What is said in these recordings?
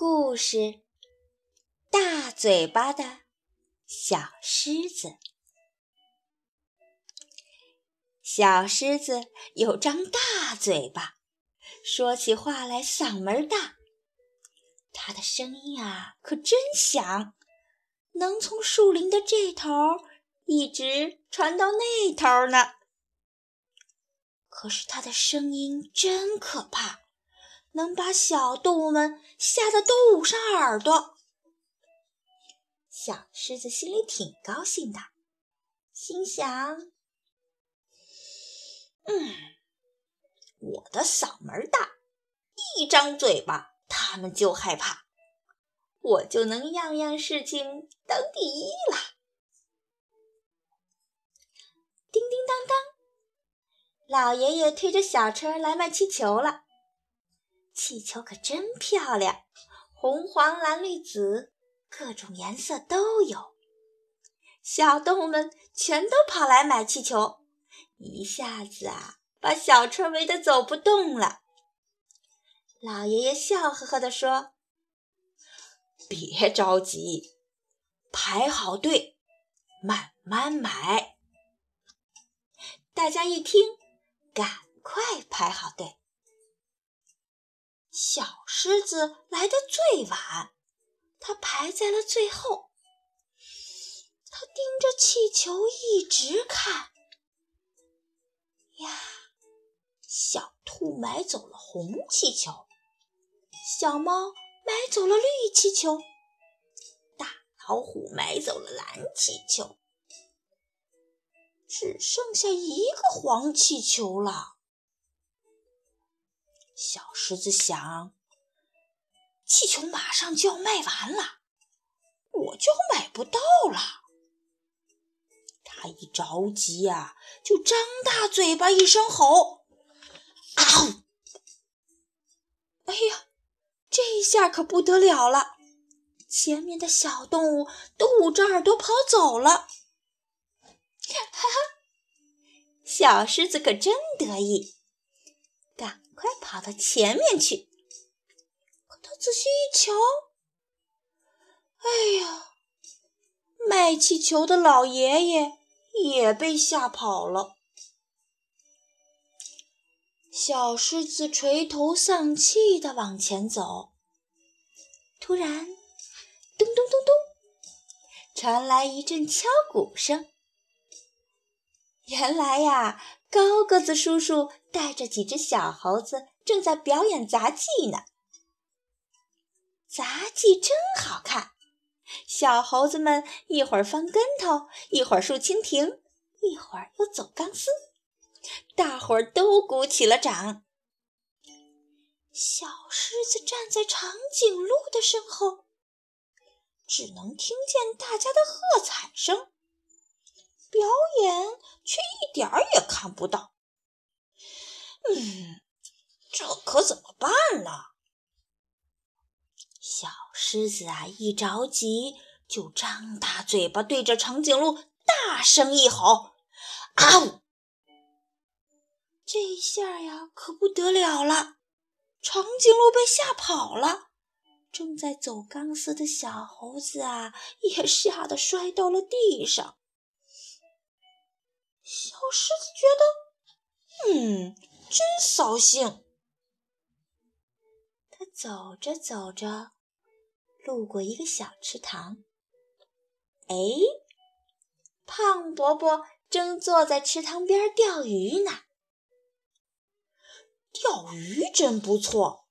故事：大嘴巴的小狮子。小狮子有张大嘴巴，说起话来嗓门大。它的声音啊，可真响，能从树林的这头一直传到那头呢。可是它的声音真可怕。能把小动物们吓得都捂上耳朵。小狮子心里挺高兴的，心想：“嗯，我的嗓门大，一张嘴巴他们就害怕，我就能样样事情当第一了。”叮叮当当，老爷爷推着小车来卖气球了。气球可真漂亮，红、黄、蓝、绿、紫，各种颜色都有。小动物们全都跑来买气球，一下子啊，把小车围得走不动了。老爷爷笑呵呵地说：“别着急，排好队，慢慢买。”大家一听，赶快排好队。小狮子来的最晚，它排在了最后。它盯着气球一直看。呀，小兔买走了红气球，小猫买走了绿气球，大老虎买走了蓝气球，只剩下一个黄气球了。小狮子想：气球马上就要卖完了，我就买不到了。他一着急呀，就张大嘴巴，一声吼：“啊！”哎呀，这下可不得了了！前面的小动物都捂着耳朵跑走了。哈哈，小狮子可真得意。赶快跑到前面去！可他仔细一瞧，哎呀，卖气球的老爷爷也被吓跑了。小狮子垂头丧气地往前走，突然，咚咚咚咚，传来一阵敲鼓声。原来呀。高个子叔叔带着几只小猴子正在表演杂技呢。杂技真好看，小猴子们一会儿翻跟头，一会儿竖蜻蜓，一会儿又走钢丝，大伙儿都鼓起了掌。小狮子站在长颈鹿的身后，只能听见大家的喝彩声。表演却一点儿也看不到，嗯，这可怎么办呢？小狮子啊，一着急就张大嘴巴对着长颈鹿大声一吼：“啊呜！”这一下呀，可不得了了，长颈鹿被吓跑了，正在走钢丝的小猴子啊，也吓得摔到了地上。小狮子觉得，嗯，真扫兴。他走着走着，路过一个小池塘。哎，胖伯伯正坐在池塘边钓鱼呢。钓鱼真不错，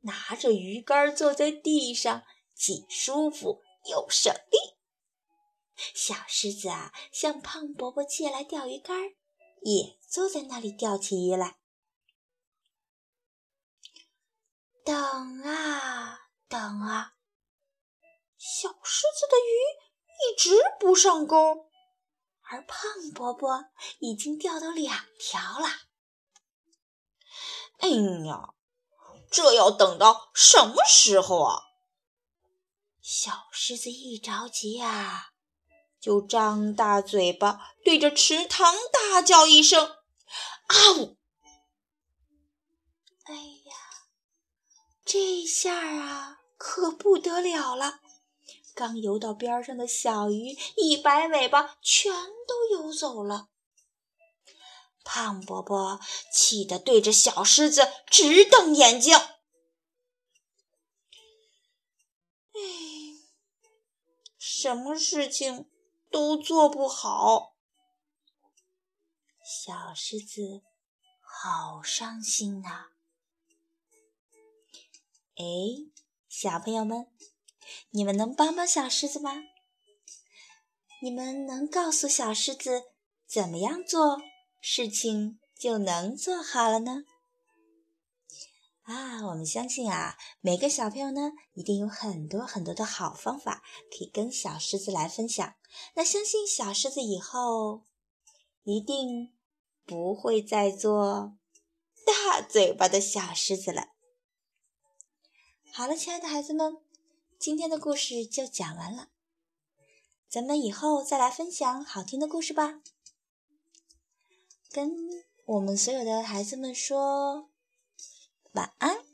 拿着鱼竿坐在地上，既舒服又省力。小狮子啊，向胖伯伯借来钓鱼竿，也坐在那里钓起鱼来。等啊等啊，小狮子的鱼一直不上钩，而胖伯伯已经钓到两条了。哎呀，这要等到什么时候啊？小狮子一着急呀。就张大嘴巴对着池塘大叫一声：“啊呜！”哎呀，这下啊，可不得了了。刚游到边上的小鱼一摆尾巴，全都游走了。胖伯伯气得对着小狮子直瞪眼睛。哎，什么事情都做不好，小狮子好伤心呐。哎，小朋友们。你们能帮帮小狮子吗？你们能告诉小狮子怎么样做事情就能做好了呢？啊，我们相信啊，每个小朋友呢一定有很多很多的好方法可以跟小狮子来分享。那相信小狮子以后一定不会再做大嘴巴的小狮子了。好了，亲爱的孩子们。今天的故事就讲完了，咱们以后再来分享好听的故事吧。跟我们所有的孩子们说晚安。